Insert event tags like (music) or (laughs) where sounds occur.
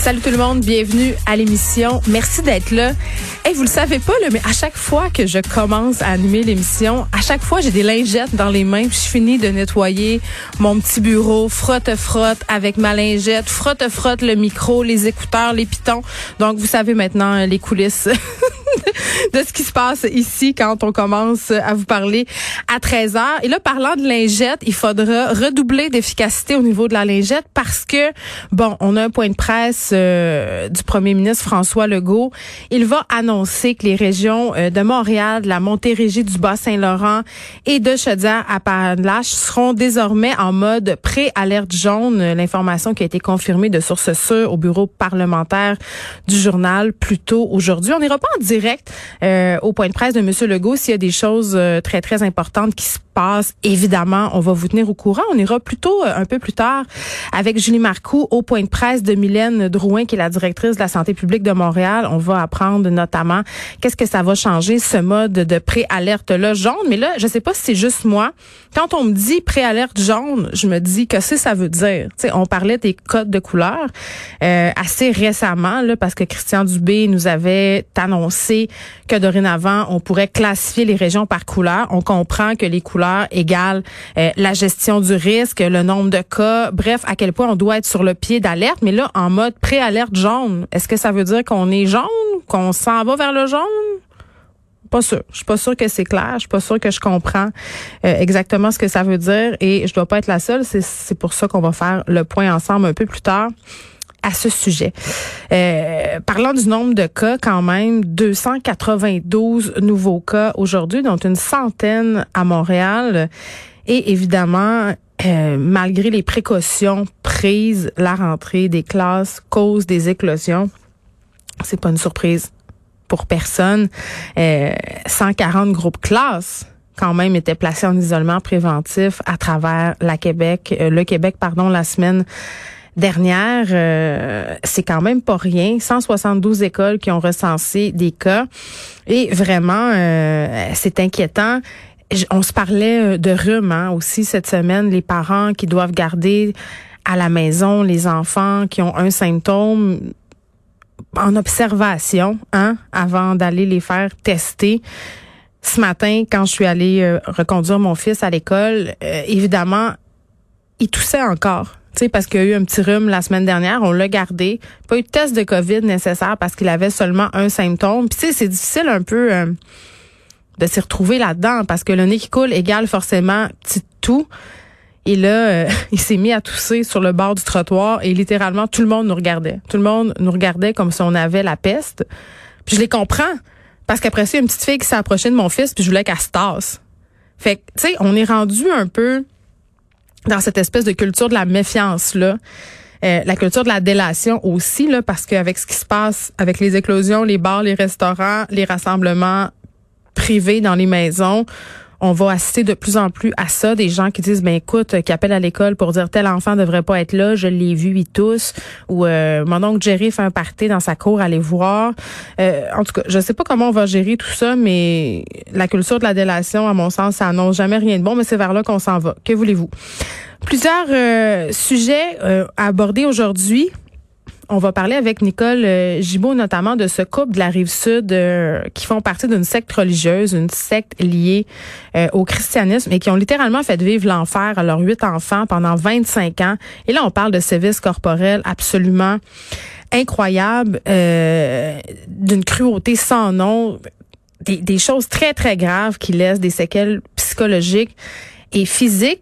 Salut tout le monde, bienvenue à l'émission. Merci d'être là. Hey, vous le savez pas, mais à chaque fois que je commence à animer l'émission, à chaque fois, j'ai des lingettes dans les mains. Puis je finis de nettoyer mon petit bureau, frotte-frotte avec ma lingette, frotte-frotte le micro, les écouteurs, les pitons. Donc, vous savez maintenant euh, les coulisses (laughs) (laughs) de ce qui se passe ici quand on commence à vous parler à 13 heures. Et là, parlant de lingette, il faudra redoubler d'efficacité au niveau de la lingette parce que, bon, on a un point de presse euh, du premier ministre François Legault. Il va annoncer que les régions euh, de Montréal, de la Montérégie, du Bas-Saint-Laurent et de Chaudière à Appalaches seront désormais en mode pré-alerte jaune. L'information qui a été confirmée de sources sûres au bureau parlementaire du journal plus tôt aujourd'hui. On n'ira pas en direct euh, au point de presse de M. Legault s'il y a des choses euh, très, très importantes qui se passent. Évidemment, on va vous tenir au courant. On ira plutôt euh, un peu plus tard avec Julie Marcoux au point de presse de Mylène Drouin, qui est la directrice de la santé publique de Montréal. On va apprendre notamment qu'est-ce que ça va changer, ce mode de pré-alerte-là jaune. Mais là, je sais pas si c'est juste moi. Quand on me dit pré-alerte jaune, je me dis que ça veut dire? sais, on parlait des codes de couleur euh, assez récemment, là, parce que Christian Dubé nous avait annoncé que dorénavant, on pourrait classifier les régions par couleur. On comprend que les couleurs égalent euh, la gestion du risque, le nombre de cas, bref, à quel point on doit être sur le pied d'alerte. Mais là, en mode pré-alerte jaune, est-ce que ça veut dire qu'on est jaune, qu'on s'en va vers le jaune? Pas sûr. Je suis pas sûre que c'est clair. Je suis pas sûre que je comprends euh, exactement ce que ça veut dire et je dois pas être la seule. C'est pour ça qu'on va faire le point ensemble un peu plus tard à ce sujet. Euh, parlant du nombre de cas, quand même, 292 nouveaux cas aujourd'hui, dont une centaine à Montréal. Et évidemment, euh, malgré les précautions prises, la rentrée des classes cause des éclosions. C'est pas une surprise pour personne. Euh, 140 groupes classes quand même étaient placés en isolement préventif à travers la Québec, euh, le Québec, pardon, la semaine dernière, euh, c'est quand même pas rien. 172 écoles qui ont recensé des cas. Et vraiment, euh, c'est inquiétant. On se parlait euh, de rhume hein, aussi cette semaine, les parents qui doivent garder à la maison les enfants qui ont un symptôme en observation hein, avant d'aller les faire tester. Ce matin, quand je suis allée reconduire mon fils à l'école, évidemment, il toussait encore parce qu'il y a eu un petit rhume la semaine dernière, on l'a gardé. Pas eu de test de COVID nécessaire parce qu'il avait seulement un symptôme. Puis tu sais, c'est difficile un peu euh, de s'y retrouver là-dedans parce que le nez qui coule égale forcément petit tout. Et là, euh, (laughs) il s'est mis à tousser sur le bord du trottoir et littéralement tout le monde nous regardait. Tout le monde nous regardait comme si on avait la peste. Puis je les comprends parce qu'après ça, une petite fille qui s'est approchée de mon fils puis je voulais qu'elle se tasse. Fait que, tu sais, on est rendu un peu dans cette espèce de culture de la méfiance là. Euh, la culture de la délation aussi là parce qu'avec ce qui se passe avec les éclosions, les bars, les restaurants, les rassemblements privés dans les maisons, on va assister de plus en plus à ça, des gens qui disent ben écoute, qui appellent à l'école pour dire tel enfant devrait pas être là, je l'ai vu, ils tous, ou euh, mon oncle Jerry fait un party dans sa cour, allez voir. Euh, en tout cas, je sais pas comment on va gérer tout ça, mais la culture de la délation, à mon sens, ça annonce jamais rien de bon, mais c'est vers là qu'on s'en va. Que voulez-vous? Plusieurs euh, sujets à aborder aujourd'hui. On va parler avec Nicole euh, Gibault notamment de ce couple de la rive sud euh, qui font partie d'une secte religieuse, une secte liée euh, au christianisme et qui ont littéralement fait vivre l'enfer à leurs huit enfants pendant 25 ans. Et là, on parle de sévices corporels absolument incroyables, d'une cruauté sans nom, des, des choses très, très graves qui laissent des séquelles psychologiques et physiques.